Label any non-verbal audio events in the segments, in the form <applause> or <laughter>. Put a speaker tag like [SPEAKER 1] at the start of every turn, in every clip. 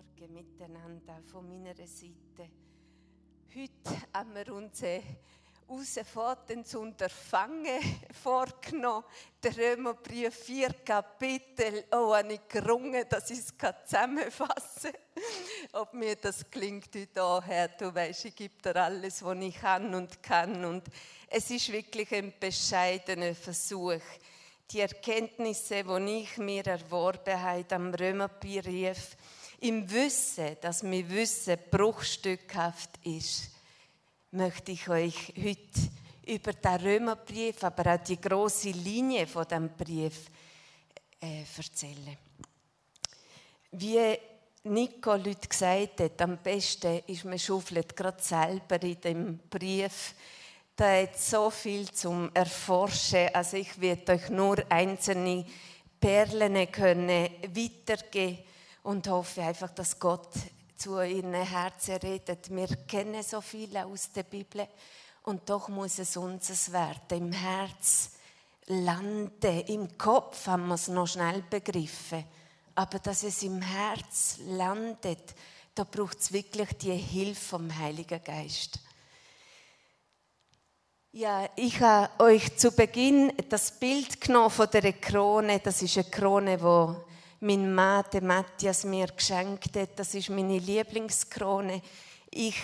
[SPEAKER 1] Morgen miteinander auch von meiner Seite. Heute haben wir uns eine herausfordernd Unterfangen <laughs> vorgenommen. Der Römerbrief 4 Kapitel. Oh, habe ich gerungen, dass ich es zusammenfassen kann. Ob mir das klingt heute auch, Herr, du weißt, ich gebe dir alles, was ich kann und kann. Und es ist wirklich ein bescheidener Versuch die Erkenntnisse, die ich mir erworben habe am Römerbrief, im Wissen, dass mein Wissen bruchstückhaft ist, möchte ich euch heute über den Römerbrief, aber auch die große Linie von dem Brief äh, erzählen. Wie Nico Leute gesagt hat, am besten ist man schaufelt gerade selber in dem Brief da hat so viel zum Erforschen. Also ich werde euch nur einzelne Perlen können weitergeben und hoffe einfach, dass Gott zu ihren Herzen redet. Wir kennen so viele aus der Bibel und doch muss es unseres werden. Im Herz landen, im Kopf haben wir es noch schnell begriffen. Aber dass es im Herz landet, da braucht es wirklich die Hilfe vom Heiligen Geist. Ja, ich habe euch zu Beginn das Bild genommen von der Krone. Das ist eine Krone, wo mein Mann, der Matthias, mir geschenkt hat. Das ist meine Lieblingskrone. Ich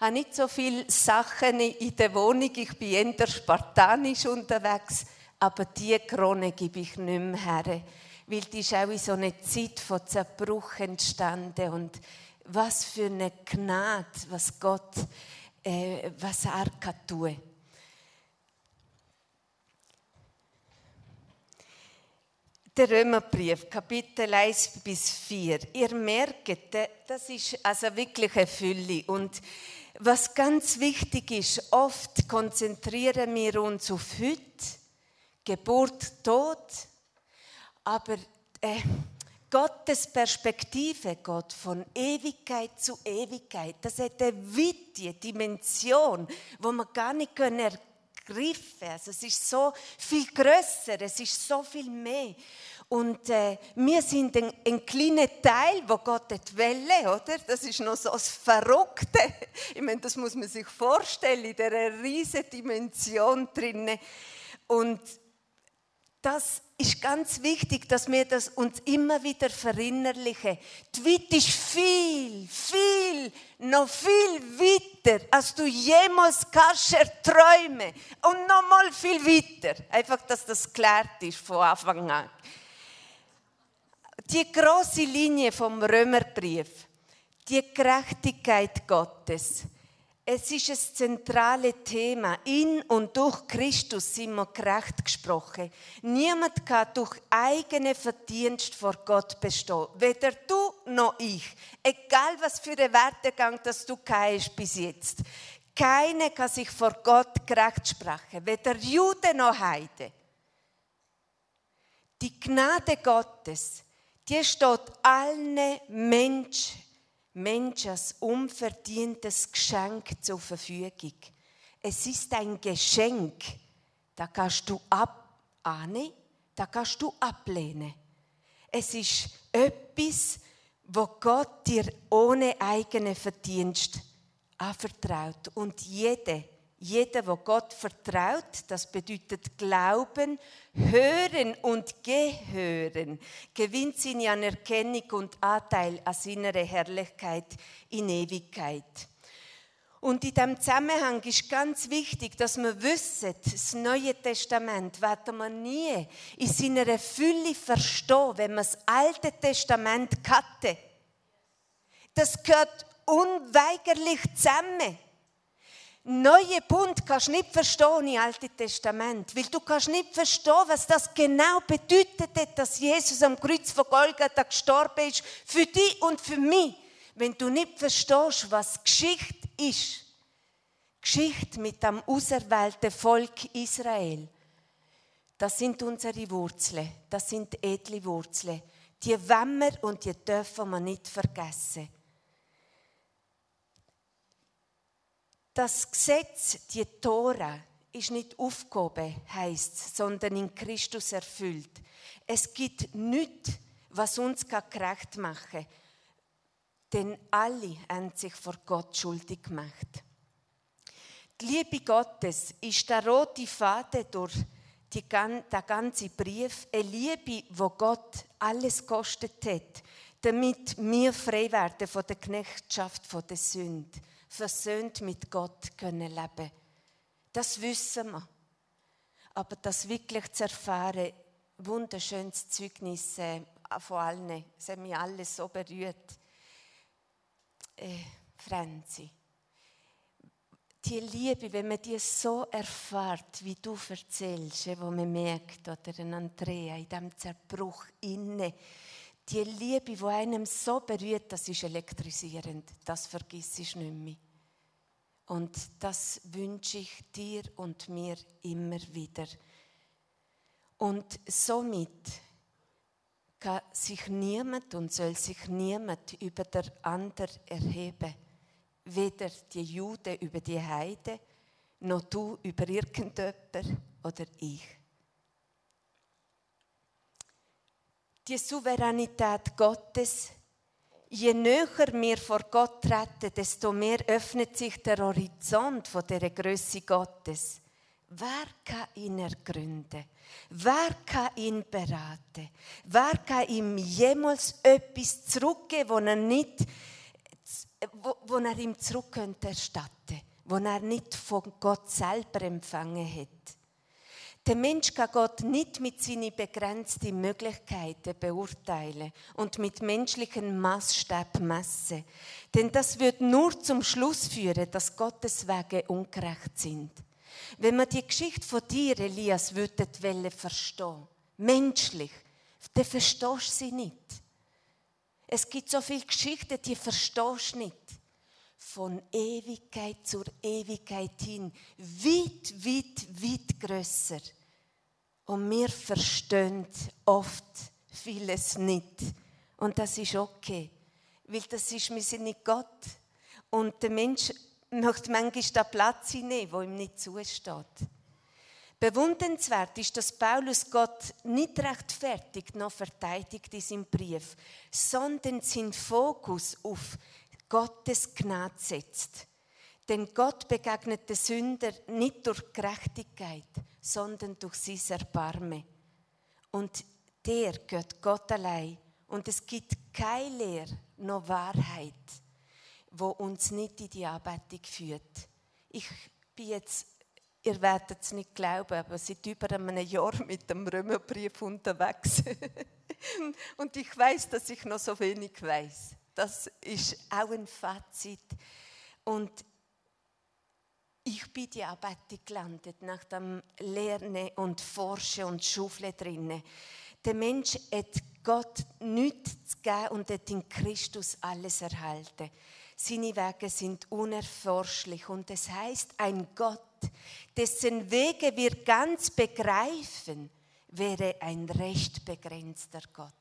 [SPEAKER 1] habe nicht so viele Sachen in der Wohnung. Ich bin eher spartanisch unterwegs. Aber diese Krone gebe ich nicht mehr her. Weil die ist auch in so einer Zeit von Zerbruch entstanden. Und was für eine Gnade, was Gott, äh, was er kann tun Der Römerbrief, Kapitel 1 bis 4. Ihr merkt, das ist also wirklich eine Fülle. Und was ganz wichtig ist, oft konzentrieren wir uns auf heute, Geburt, Tod, aber äh, Gottes Perspektive geht von Ewigkeit zu Ewigkeit. Das hat eine weite Dimension, wo man gar nicht ergreifen können. Also es ist so viel größer, es ist so viel mehr. Und äh, wir sind ein, ein kleiner Teil, wo Gott die Welle, oder? Das ist noch so das Verrückte. <laughs> Ich meine, das muss man sich vorstellen, in dieser riesigen Dimension drinnen. Und das ist ganz wichtig, dass wir das uns immer wieder verinnerlichen. Die Welt ist viel, viel, noch viel weiter, als du jemals kannst erträumen. Und noch mal viel weiter. Einfach, dass das klar ist von Anfang an. Die große Linie vom Römerbrief, die Gerechtigkeit Gottes, es ist ein zentrales Thema. In und durch Christus sind wir gerecht gesprochen. Niemand kann durch eigene Verdienst vor Gott bestehen. Weder du noch ich. Egal was für einen Werdegang das du hast bis jetzt. Keiner kann sich vor Gott gerecht sprechen. Weder Jude noch Heide. Die Gnade Gottes die steht allen Menschen, Menschen als unverdientes Geschenk zur Verfügung. Es ist ein Geschenk, da kannst du annehmen, da kannst du ablehnen. Es ist etwas, wo Gott dir ohne eigene Verdienst anvertraut. Und jede jeder, wo Gott vertraut, das bedeutet Glauben, Hören und Gehören, gewinnt seine Anerkennung und Anteil an seiner Herrlichkeit in Ewigkeit. Und in diesem Zusammenhang ist ganz wichtig, dass wir wissen, das Neue Testament werden wir nie in seiner Fülle verstehen, wenn wir das Alte Testament hatte. Das gehört unweigerlich zusammen neue Bund kannst du nicht verstehen im Alten Testament, weil du kannst nicht verstehen, was das genau bedeutet dass Jesus am Kreuz von Golgatha gestorben ist, für dich und für mich, wenn du nicht verstehst, was Geschichte ist. Geschichte mit dem auserwählten Volk Israel. Das sind unsere Wurzeln, das sind edle Wurzeln. Die wollen wir und die dürfen wir nicht vergessen. Das Gesetz, die Tora, ist nicht aufgehoben, heißt, sondern in Christus erfüllt. Es gibt nichts, was uns gerecht machen kann. Denn alle haben sich vor Gott schuldig gemacht. Die Liebe Gottes ist der rote Faden durch den ganzen Brief. Eine Liebe, wo Gott alles kostet hat, damit wir frei werden von der Knechtschaft von der Sünde, versöhnt mit Gott können leben. Das wissen wir. Aber das wirklich zu erfahren, wunderschönes Zeugnis äh, von allen, es hat mich alles so berührt. Äh, Franzi, die Liebe, wenn man die so erfährt, wie du erzählst, äh, wo man merkt, oder ein Andrea in diesem Zerbruch inne, die Liebe, die einem so berührt, das ist elektrisierend, das vergiss ich nicht mehr. Und das wünsche ich dir und mir immer wieder. Und somit kann sich niemand und soll sich niemand über der andere erheben. Weder die Juden über die Heide, noch du über irgendjemand oder ich. Die Souveränität Gottes je näher wir vor Gott treten, desto mehr öffnet sich der Horizont von der Größe Gottes. Wer kann ihn ergründen? Wer kann ihn beraten? Wer kann ihm jemals etwas zurückgeben, wo er nicht, wo, wo er ihm zurück könnte erstatten, wo er nicht von Gott selber empfangen hat? Der Mensch kann Gott nicht mit seinen begrenzten Möglichkeiten beurteilen und mit menschlichen Maßstab messen. Denn das wird nur zum Schluss führen, dass Gottes Wege ungerecht sind. Wenn man die Geschichte von dir, Elias, würde verstehen, menschlich, dann verstehst du sie nicht. Es gibt so viele Geschichten, die verstehst du nicht. Von Ewigkeit zur Ewigkeit hin, weit, weit, weit grösser. Und wir verstehen oft vieles nicht. Und das ist okay, weil das ist, wir sind nicht Gott. Und der Mensch möchte manchmal den Platz hinnehmen, wo ihm nicht zusteht. Bewundernswert ist, dass Paulus Gott nicht rechtfertigt noch verteidigt in seinem Brief, sondern seinen Fokus auf Gottes Gnade setzt. Denn Gott begegnet den Sünder nicht durch Gerechtigkeit, sondern durch sein Erbarmen. Und der gehört Gott allein. Und es gibt keine Lehre noch Wahrheit, wo uns nicht in die Anbetung führt. Ich bin jetzt, ihr werdet es nicht glauben, aber seit über einem Jahr mit dem Römerbrief unterwegs. <laughs> Und ich weiß, dass ich noch so wenig weiß. Das ist auch ein Fazit. Und ich bin die Anbetung gelandet, nach dem Lernen und Forschen und Schufle drinnen. Der Mensch hat Gott nichts zu geben und hat in Christus alles erhalten. Seine Wege sind unerforschlich und es heißt, ein Gott, dessen Wege wir ganz begreifen, wäre ein recht begrenzter Gott.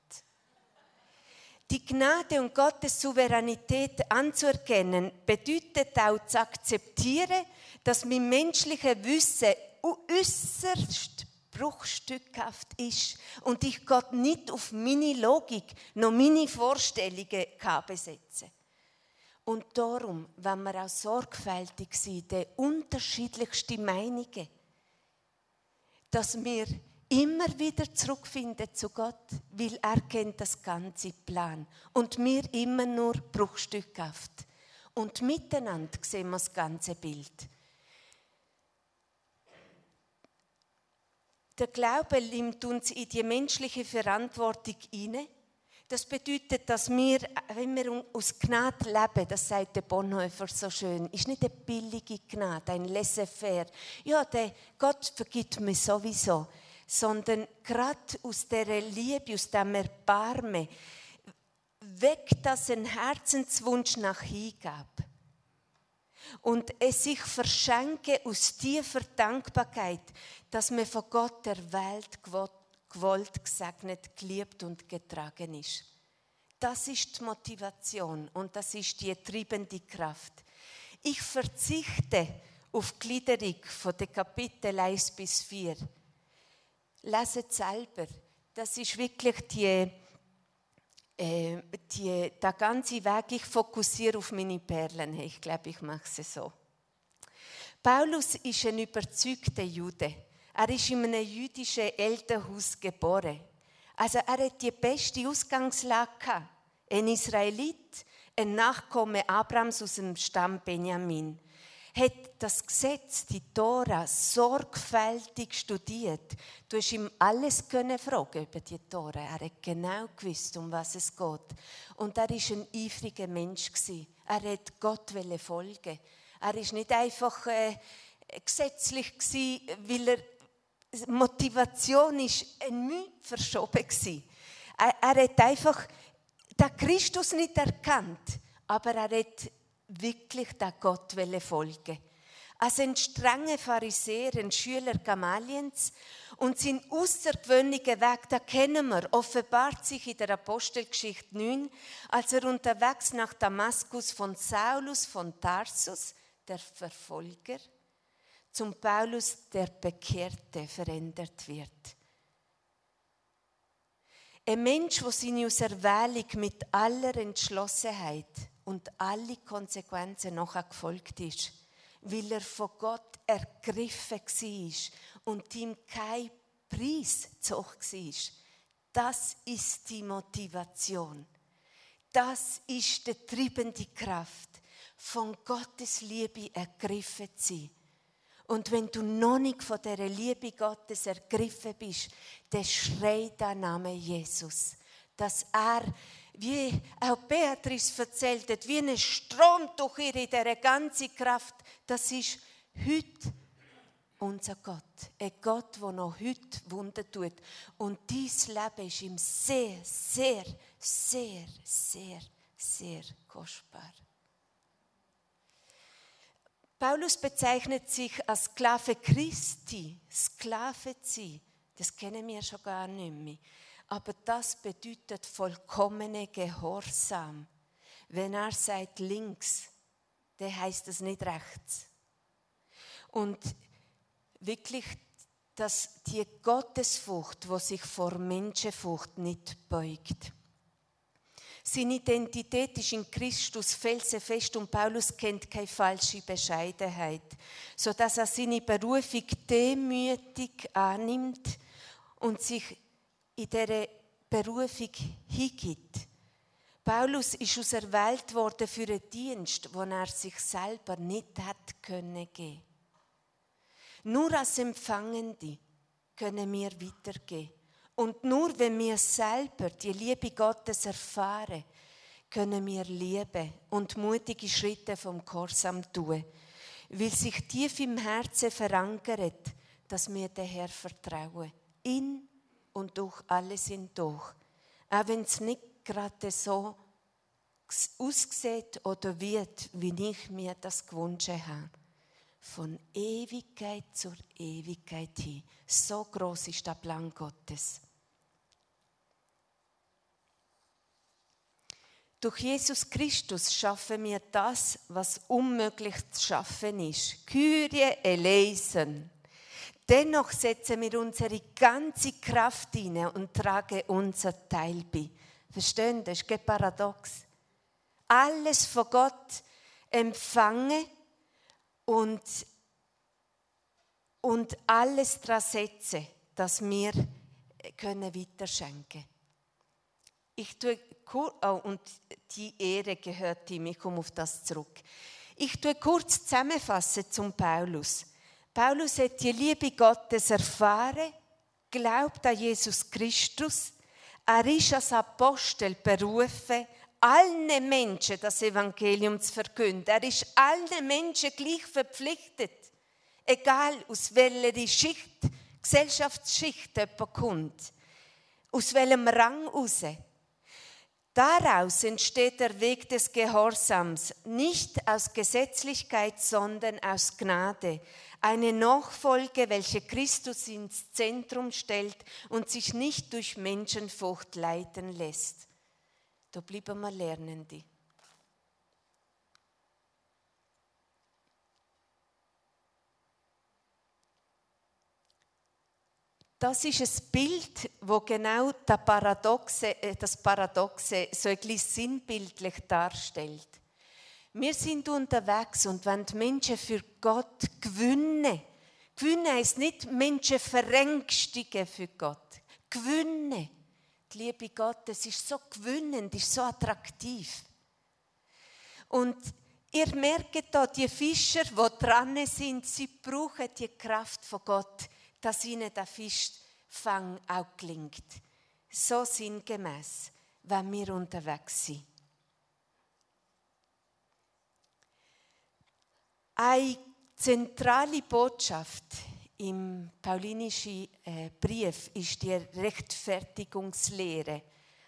[SPEAKER 1] Die Gnade und Gottes Souveränität anzuerkennen, bedeutet auch zu akzeptieren, dass mein menschliches Wissen äußerst bruchstückhaft ist und ich Gott nicht auf meine Logik noch meine Vorstellungen kann besetzen Und darum, wenn wir auch sorgfältig sind, die unterschiedlichsten Meinungen, dass wir immer wieder zurückfinden zu Gott, weil er kennt das ganze Plan und wir immer nur bruchstückhaft. Und miteinander sehen wir das ganze Bild. Der Glaube nimmt uns in die menschliche Verantwortung hinein. Das bedeutet, dass wir, wenn wir aus Gnade leben, das sagt der Bonhoeffer so schön, ist nicht eine billige Gnade, ein laissez-faire. Ja, der Gott vergibt mir sowieso sondern gerade aus der Liebe, aus dem Erbarmen, weckt das ein Herzenswunsch nach Hingabe. Und es sich verschenke aus tiefer Dankbarkeit, dass man von Gott der Welt gewollt, gesegnet, geliebt und getragen ist. Das ist die Motivation und das ist die treibende Kraft. Ich verzichte auf die Gliederung von den Kapitel 1 bis 4 Leset selber. Das ist wirklich die äh, die, der ganze Weg, ich fokussiere auf meine Perlen. Ich glaube, ich mache es so. Paulus ist ein überzeugter Jude. Er ist in einem jüdischen Elternhaus geboren. Also er hat die beste Ausgangslage. Ein Israelit, ein Nachkomme Abrams aus dem Stamm Benjamin hat das Gesetz, die Tora, sorgfältig studiert. Du hast ihm alles können fragen über die Tora. Er hat genau gewusst, um was es geht. Und er ist ein eifriger Mensch Er hat Gott folgen. Er ist nicht einfach äh, gesetzlich weil er Motivation ist ein Mühe verschoben gewesen. Er, er hat einfach den Christus nicht erkannt, aber er hat wirklich der Gott folgen Als ein strenger Pharisäer, ein Schüler Gamaliens und sein außergewöhnlicher Weg, da kennen wir, offenbart sich in der Apostelgeschichte 9, als er unterwegs nach Damaskus von Saulus von Tarsus, der Verfolger, zum Paulus, der Bekehrte, verändert wird. Ein Mensch, der seine Auserwählung mit aller Entschlossenheit und alle Konsequenzen nachher gefolgt ist, weil er von Gott ergriffen war und ihm kein Preis hoch war. Das ist die Motivation. Das ist die treibende Kraft, von Gottes Liebe ergriffen zu sein. Und wenn du noch nicht von der Liebe Gottes ergriffen bist, dann schrei der Name Jesus, dass er wie auch Beatrice erzählt hat, wie ein Strom durch ihre diese ganze Kraft, das ist heute unser Gott. Ein Gott, der noch heute Wunder tut. Und dieses Leben ist ihm sehr, sehr, sehr, sehr, sehr kostbar. Paulus bezeichnet sich als Sklave Christi. Sklave zu sein, das kennen wir schon gar nicht mehr. Aber das bedeutet vollkommene Gehorsam. Wenn er sagt links, dann heißt es nicht rechts. Und wirklich, dass die Gottesfurcht, wo sich vor Menschenfurcht nicht beugt. Seine Identität ist in Christus felsenfest und Paulus kennt keine falsche Bescheidenheit, sodass er seine Berufung demütig annimmt und sich in dieser Berufung hingibt. Paulus ist auserwählt worden für einen Dienst, den er sich selber nicht hat können geben. Nur als Empfangende können wir weitergehen. Und nur wenn wir selber die Liebe Gottes erfahren, können wir lieben und mutige Schritte vom Korsam tun, weil sich tief im Herzen verankert, dass wir den Herr vertrauen. In und durch alles hindurch. Auch wenn es nicht gerade so aussieht oder wird, wie ich mir das gewünscht habe. Von Ewigkeit zur Ewigkeit hin. So groß ist der Plan Gottes. Durch Jesus Christus schaffen wir das, was unmöglich zu schaffen ist. Kyrie eleison. Dennoch setzen wir unsere ganze Kraft hinein und tragen unser Teil bei. Verstehen? Das kein Paradox. Alles von Gott empfangen und, und alles daran setzen, dass wir können weiterschenken Ich tue oh, und die Ehre gehört ihm, ich komme auf das zurück. Ich tue kurz zusammenfassen zum Paulus. Paulus hat die Liebe Gottes erfahren, glaubt an Jesus Christus. Er ist als Apostel berufen, allen Menschen das Evangelium zu verkünden. Er ist allen Menschen gleich verpflichtet, egal aus welcher Schicht, Gesellschaftsschicht jemand kommt, aus welchem Rang raus. Daraus entsteht der Weg des Gehorsams, nicht aus Gesetzlichkeit, sondern aus Gnade. Eine Nachfolge, welche Christus ins Zentrum stellt und sich nicht durch Menschenfurcht leiten lässt. Da bleiben wir Lernende. Das ist ein Bild, wo genau das Paradoxe, äh, das Paradoxe so ein bisschen sinnbildlich darstellt. Wir sind unterwegs und wenn die Menschen für Gott gewinnen, gewinnen heisst nicht Menschen verängstigen für Gott, gewinnen. Die Liebe Gottes ist so gewinnend, ist so attraktiv. Und ihr merkt da, die Fischer, die dran sind, sie brauchen die Kraft von Gott, dass ihnen der Fischfang auch gelingt. So sinngemäß, wenn wir unterwegs sind. Eine zentrale Botschaft im paulinischen äh, Brief ist die Rechtfertigungslehre,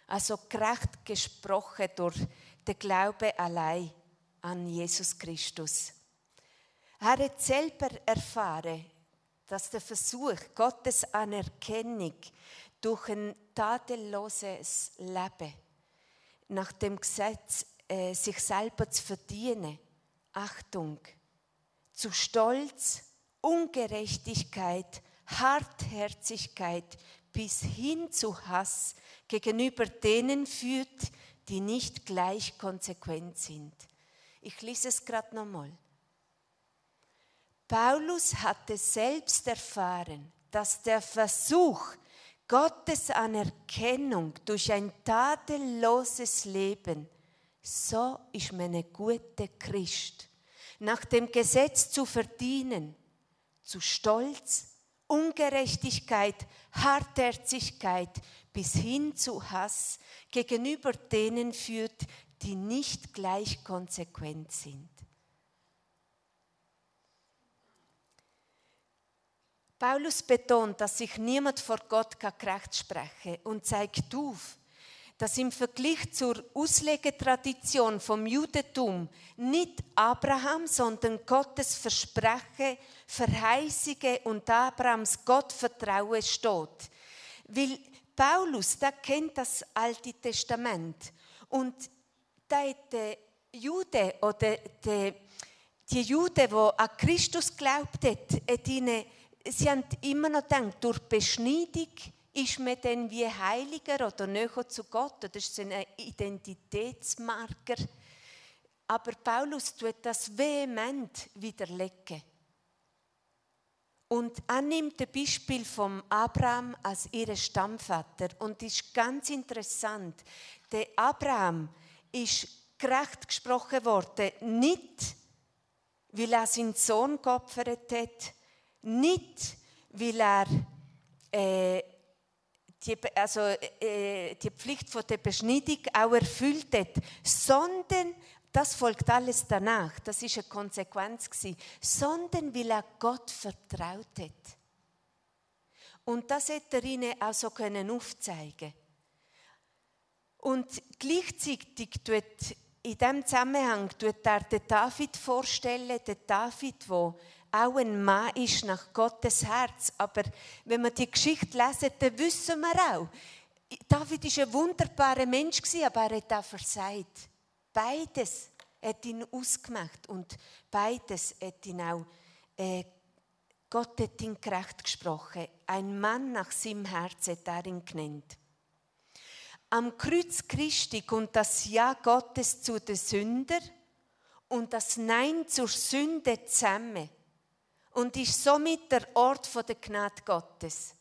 [SPEAKER 1] also gerecht gesprochen durch den Glaube allein an Jesus Christus. Er hat selber erfahren, dass der Versuch, Gottes Anerkennung durch ein tadelloses Leben nach dem Gesetz äh, sich selber zu verdienen, Achtung, zu Stolz, Ungerechtigkeit, Hartherzigkeit bis hin zu Hass gegenüber denen führt, die nicht gleich konsequent sind. Ich lese es gerade nochmal. Paulus hatte selbst erfahren, dass der Versuch, Gottes Anerkennung durch ein tadelloses Leben, so ist man ein guter Christ, nach dem Gesetz zu verdienen, zu Stolz, Ungerechtigkeit, Hartherzigkeit bis hin zu Hass gegenüber denen führt, die nicht gleich konsequent sind. Paulus betont, dass sich niemand vor Gott gerecht spreche und zeigt auf, dass im Vergleich zur Auslegetradition vom Judentum nicht Abraham, sondern Gottes Versprechen, Verheißige und Abrahams Gottvertrauen steht. Weil Paulus, der kennt das Alte Testament und der, der Jude oder der, die Juden, die an Christus glaubt hat, hat ihnen sie haben immer noch gedacht, durch Beschneidung ist man dann wie heiliger oder näher zu Gott. Das ist ein Identitätsmarker. Aber Paulus tut das vehement widerlegen. Und er nimmt ein Beispiel von Abraham als ihren Stammvater. Und das ist ganz interessant. Der Abraham ist gerecht gesprochen worden, nicht weil er seinen Sohn geopfert hat, nicht, weil er äh, die, also, äh, die Pflicht von der Beschneidung auch erfüllt hat, sondern das folgt alles danach, das ist eine Konsequenz gewesen, sondern weil er Gott vertraut hat. Und das hätte er ihnen auch so können aufzeigen. Und gleichzeitig tut in diesem Zusammenhang tut er den David vorstellen, den David, der auch ein Mann ist nach Gottes Herz. Aber wenn wir die Geschichte lesen, dann wissen wir auch, David war ein wunderbarer Mensch, aber er hat auch versagt. Beides hat ihn ausgemacht und beides hat ihn auch, äh, Gott hat ihn gerecht gesprochen. Ein Mann nach seinem Herz hat er ihn genannt. Am Kreuz Christi kommt das Ja Gottes zu den Sünder und das Nein zur Sünde zusammen und ist somit der Ort der Gnade Gottes.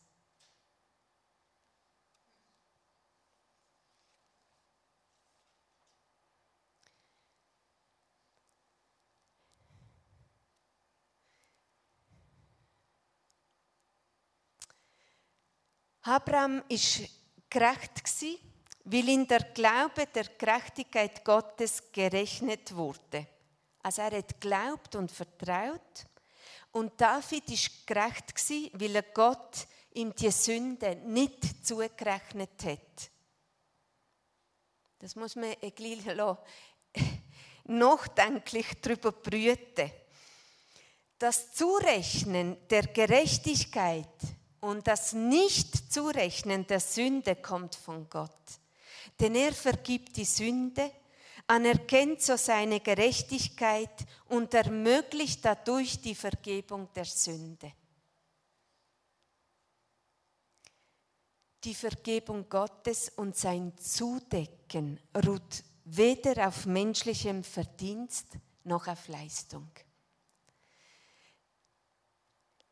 [SPEAKER 1] Abraham ist gerecht weil in der Glaube der Gerechtigkeit Gottes gerechnet wurde. Also er hat glaubt und vertraut und David ist gerecht weil er Gott ihm die Sünde nicht zugerechnet hat. Das muss man ein bisschen <laughs> nachdenklich darüber brüten. Das Zurechnen der Gerechtigkeit und das Nicht-Zurechnen der Sünde kommt von Gott. Denn er vergibt die Sünde anerkennt so seine Gerechtigkeit und ermöglicht dadurch die Vergebung der Sünde. Die Vergebung Gottes und sein Zudecken ruht weder auf menschlichem Verdienst noch auf Leistung.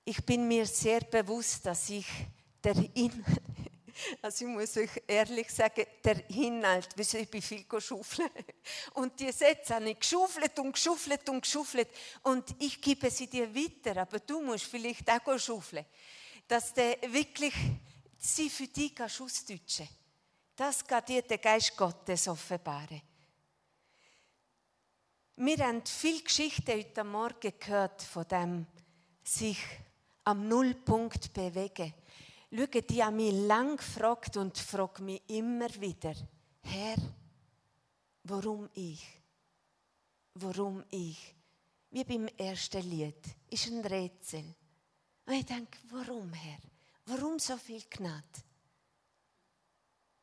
[SPEAKER 1] Ich bin mir sehr bewusst, dass ich der Inhalt, also ich muss euch ehrlich sagen, der Inhalt, ich bin viel geschufelt. Und die Sätze habe ich geschufelt und geschufelt und geschufelt. Und ich gebe sie dir weiter, aber du musst vielleicht auch schuffeln. Dass du wirklich sie für dich ausdeutschen Das geht dir der Geist Gottes offenbaren. Wir haben viele Geschichten heute Morgen gehört von dem sich am Nullpunkt bewegen. Schau, die haben mich lang gefragt und frage mich immer wieder, Herr, warum ich? Warum ich? Wie beim ersten Lied, ist ein Rätsel. Und ich denke, warum, Herr? Warum so viel Gnade?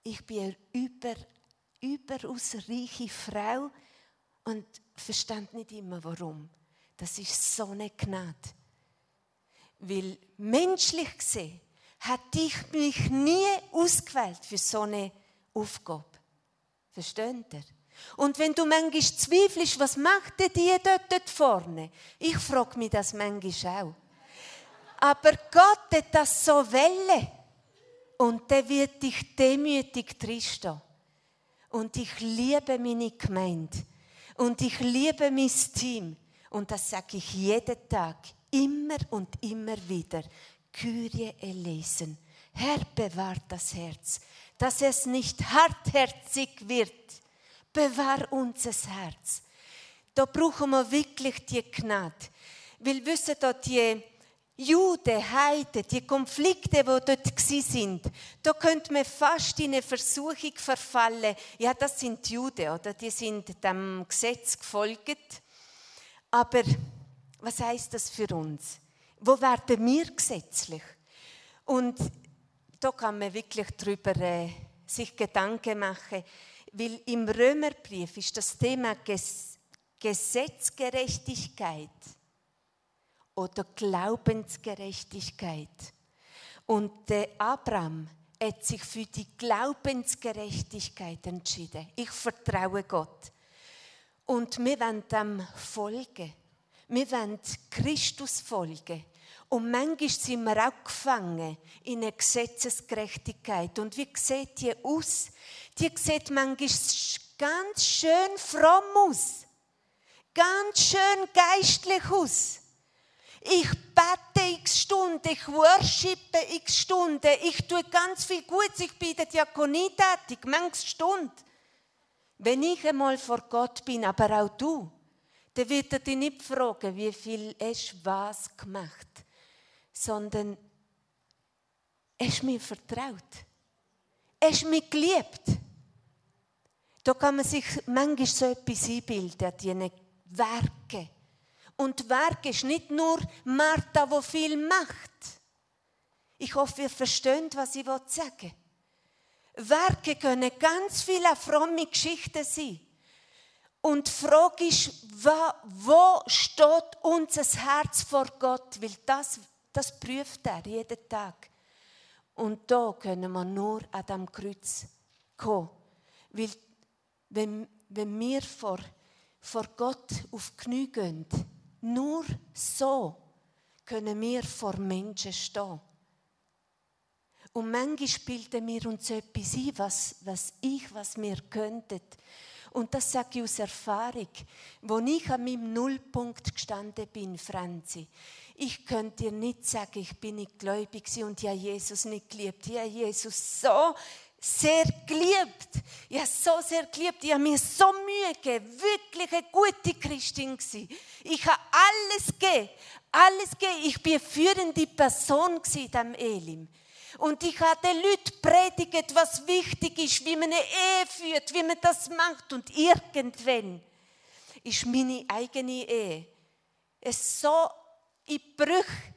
[SPEAKER 1] Ich bin eine über, überaus reiche Frau und verstand nicht immer, warum. Das ist so eine Gnade. Weil menschlich gesehen hätte ich mich nie ausgewählt für so eine Aufgabe. Versteht ihr? Und wenn du manchmal zweifelst, was macht denn die dort, dort vorne? Ich frage mich das manchmal auch. Aber Gott hat das so welle. Und der wird dich demütig drinstehen. Und ich liebe meine Gemeinde. Und ich liebe mein Team. Und das sage ich jeden Tag, immer und immer wieder. Kyrie elesen. Herr, bewahrt das Herz, dass es nicht hartherzig wird. Bewahr unser Herz. Da brauchen wir wirklich die Gnade. Weil wissen da die Juden, Heiden, die Konflikte, die dort sind, da könnte man fast in eine Versuchung verfallen. Ja, das sind Juden, oder? Die sind dem Gesetz gefolgt. Aber was heißt das für uns? Wo werden wir gesetzlich? Und da kann man wirklich darüber äh, sich Gedanken machen, weil im Römerbrief ist das Thema Ges Gesetzgerechtigkeit oder Glaubensgerechtigkeit. Und der Abraham hat sich für die Glaubensgerechtigkeit entschieden. Ich vertraue Gott. Und wir wollen dem folgen. Wir wollen Christus folgen. Und manchmal sind wir auch gefangen in eine Gesetzesgerechtigkeit. Und wie sieht die aus? Die sieht manchmal ganz schön fromm aus. Ganz schön geistlich aus. Ich bete x Stunden, ich worshipe x Stunden, ich tue ganz viel Gutes, ich bin der Diakonie tätig, manche Stunden. Wenn ich einmal vor Gott bin, aber auch du, dann wird er dich nicht fragen, wie viel hast was gemacht, sondern hast mir vertraut. Hast mich geliebt. Da kann man sich manchmal so etwas einbilden, diese Werke. Und Werk ist nicht nur Martha, wo viel macht. Ich hoffe, ihr versteht, was ich sagen will. Werke können ganz viele fromme Geschichten sein. Und die Frage ist, wo steht unser Herz vor Gott? Weil das, das prüft er jeden Tag. Und da können wir nur an dem Kreuz kommen. Weil wenn, wenn wir vor, vor Gott auf Knie gehen, nur so können wir vor Menschen stehen. Und manchmal bilden wir uns etwas ein, was, was ich, was wir könnten. Und das sage ich aus Erfahrung. Wo ich an meinem Nullpunkt gestanden bin, Franzi, ich könnte dir nicht sagen, ich bin nicht gläubig und ja Jesus nicht geliebt. Ja Jesus so sehr geliebt. Ich habe so sehr geliebt. Ich habe mir so Mühe gegeben. Wirklich eine gute Christin gewesen. Ich habe alles gegeben. Alles gegeben. Ich bin eine führende Person in diesem Elim. Und ich habe den Leuten predigt, was wichtig ist, wie man eine Ehe führt, wie man das macht. Und irgendwann ist meine eigene Ehe es so in Brüche.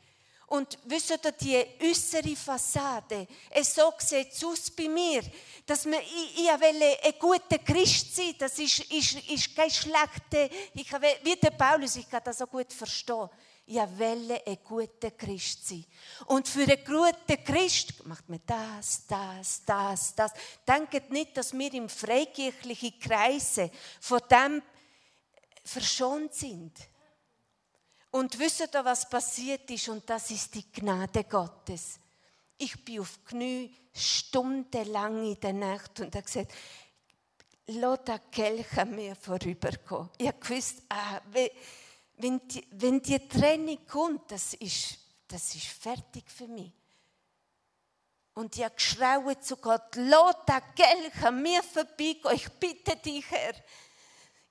[SPEAKER 1] Und wisst ihr, die äußere Fassade, es so sieht es aus bei mir, dass man, ich, ich will ein guter Christ sein, das ist, ist, ist kein schlechter, ich will, wie der Paulus, ich kann das so gut verstehen. Ja welle ein guter Christ sein. Und für einen guten Christ macht man das, das, das, das. Denkt nicht, dass wir im freikirchlichen Kreise von dem verschont sind. Und wisst ihr, was passiert ist? Und das ist die Gnade Gottes. Ich bin auf Knie stundenlang in der Nacht und habe gesagt, lass den Kelch an mir vorübergehen. Ich gewusst, ah, wenn die, wenn die Trennung kommt, das ist, das ist fertig für mich. Und ich habe geschrauen zu Gott, den Kelch an mir vorbeigehen. Ich bitte dich, Herr.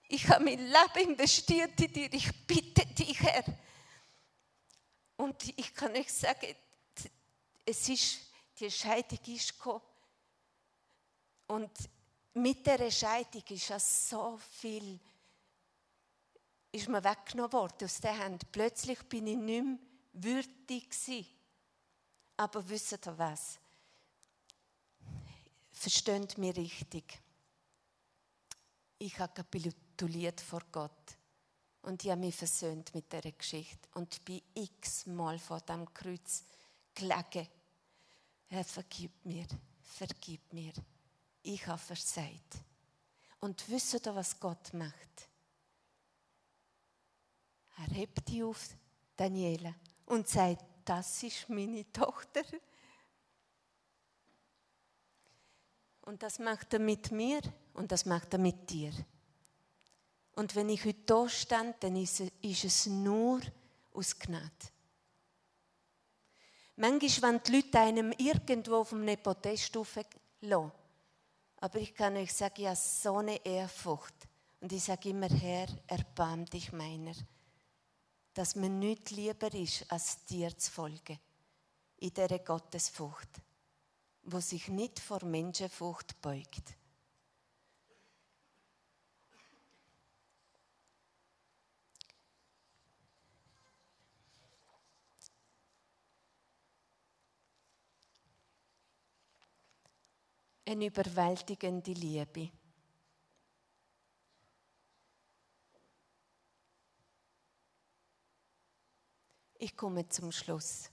[SPEAKER 1] Ich habe mein Leben investiert in dir. Ich bitte dich, Herr. Und ich kann euch sagen, es ist, die Scheidung ist gekommen. Und mit der Scheidung ist ja so viel ist mir weggenommen worden aus der Hand. Plötzlich bin ich nicht mehr würdig gewesen. Aber wisst ihr was? Versteht mich richtig. Ich habe kapituliert vor Gott. Und ich habe mich versöhnt mit dieser Geschichte. Und bin x-mal vor dem Kreuz gelegen. Herr, vergib mir, vergib mir. Ich habe versagt. Und wisst ihr, was Gott macht? Er hebt die auf, Daniela, und sagt, das ist meine Tochter. Und das macht er mit mir und das macht er mit dir. Und wenn ich heute da stand, dann ist es nur aus Gnade. Manchmal wenn die Leute einem irgendwo auf einem Podest lassen. Aber ich kann euch sagen, ich habe so eine Ehrfurcht. Und ich sage immer, Herr, erbarm dich meiner dass mir nichts lieber ist, als dir zu folgen. In dieser Gottesfurcht, wo sich nicht vor Menschenfurcht beugt. Eine überwältigende Liebe. Ich komme zum Schluss.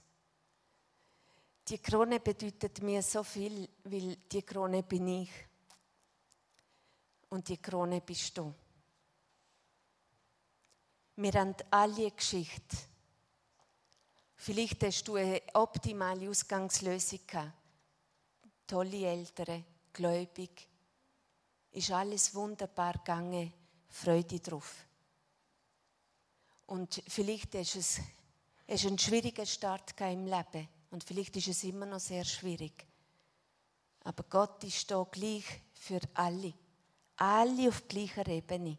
[SPEAKER 1] Die Krone bedeutet mir so viel, weil die Krone bin ich. Und die Krone bist du. Wir haben alle Geschichte. Vielleicht hast du eine optimale Ausgangslösung gehabt. Tolle Eltern, gläubig. Ist alles wunderbar gegangen. Freude drauf. Und vielleicht du es es ist ein schwieriger Start im Leben und vielleicht ist es immer noch sehr schwierig. Aber Gott ist da gleich für alle. Alle auf gleicher Ebene.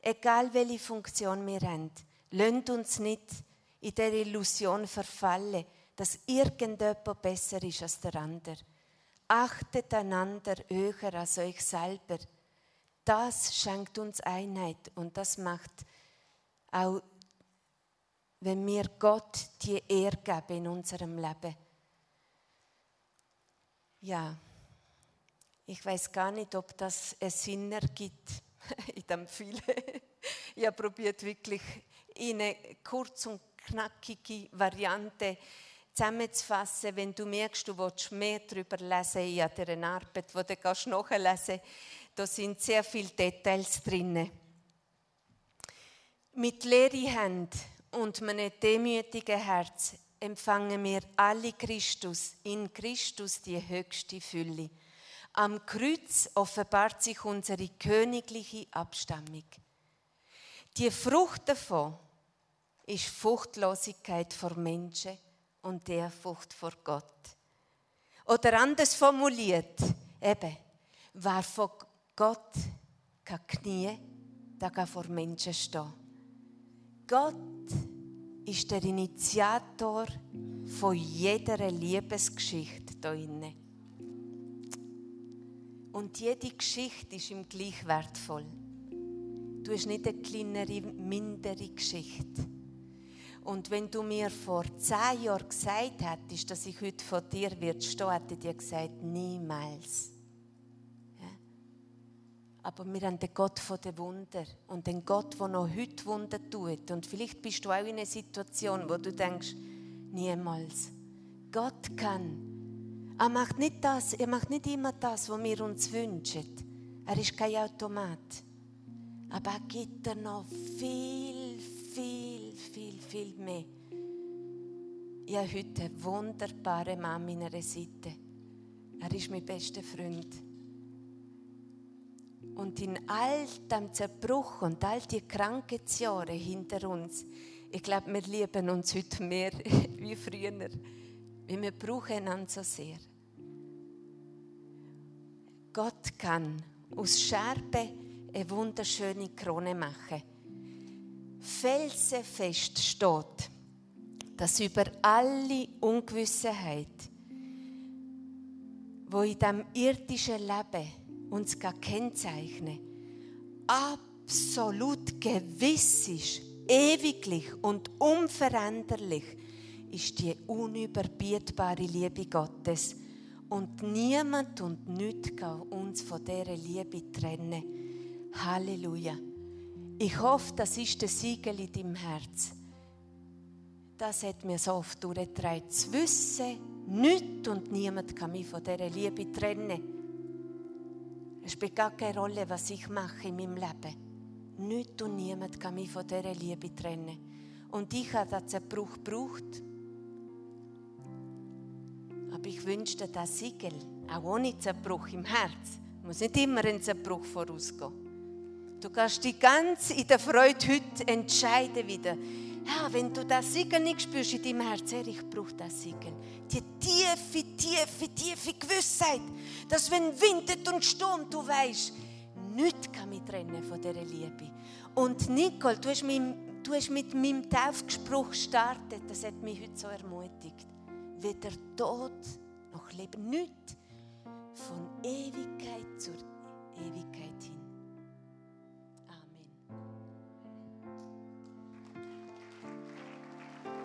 [SPEAKER 1] Egal welche Funktion wir haben, lasst uns nicht in der Illusion verfallen, dass irgendjemand besser ist als der andere. Achtet einander höher als euch selber. Das schenkt uns Einheit und das macht auch wenn wir Gott die Ehre geben in unserem Leben. Ja, ich weiß gar nicht, ob das einen Sinn ergibt <laughs> in dem viele. Ich habe probiert wirklich in eine kurz und knackige Variante zusammenzufassen. Wenn du merkst, du willst mehr darüber lesen, ich habe dir eine Arbeit, die du kannst nachlesen da sind sehr viele Details drin. Mit leeren Händen und einem demütigen Herz empfangen wir alle Christus, in Christus die höchste Fülle. Am Kreuz offenbart sich unsere königliche Abstammung. Die Frucht davon ist Fruchtlosigkeit vor Menschen und der Frucht vor Gott. Oder anders formuliert, eben, wer vor Gott kann Knie, der kann vor Menschen stehen. Gott ist der Initiator von jeder Liebesgeschichte hier inne. Und jede Geschichte ist ihm gleich wertvoll. Du hast nicht eine kleinere, mindere Geschichte. Und wenn du mir vor zehn Jahren gesagt hättest, dass ich heute vor dir wird hätte ich dir gesagt, niemals. Aber wir haben den Gott von den Wunder und den Gott, der noch heute Wunder tut. Und vielleicht bist du auch in einer Situation, wo du denkst, niemals. Gott kann. Er macht nicht das, er macht nicht immer das, was wir uns wünschen. Er ist kein Automat. Aber er gibt dir noch viel, viel, viel, viel mehr. Ich habe heute einen wunderbaren Mann an meiner Seite. Er ist mein bester Freund. Und in all dem Zerbruch und all die Krankheitsjahre hinter uns, ich glaube, wir lieben uns heute mehr <laughs> wie früher. Weil wir brauchen einander so sehr. Gott kann aus Scherbe eine wunderschöne Krone machen. Felsenfest steht, dass über alle Ungewissenheit, wo in dem irdischen Leben uns kennzeichnen, absolut gewiss ist, ewiglich und unveränderlich, ist die unüberbietbare Liebe Gottes. Und niemand und nichts kann uns von dieser Liebe trennen. Halleluja. Ich hoffe, das ist der Siegel in deinem Herz. Das hat mir so oft durchgetragen. Zu wissen, nichts und niemand kann mich von dieser Liebe trennen. Es spielt gar keine Rolle, was ich mache in meinem Leben. Nichts und niemand kann mich von dieser Liebe trennen. Und ich habe diesen Zerbruch gebraucht. Aber ich wünschte, das Siegel, auch ohne Zerbruch im Herz, muss nicht immer ein Zerbruch vorausgehen. Du kannst dich ganz in der Freude heute entscheiden wieder. Ja, wenn du das Siegel nicht spürst in deinem Herz, Herr, ich brauche das Siegel. Die tiefe, tiefe, tiefe Gewissheit, dass wenn windet und stürmt, du weißt, nichts kann mich trennen von dieser Liebe. Und Nicole, du hast, mit, du hast mit meinem Taufgespruch gestartet, das hat mich heute so ermutigt. Weder Tod noch Leben, nichts von Ewigkeit zur Ewigkeit hin.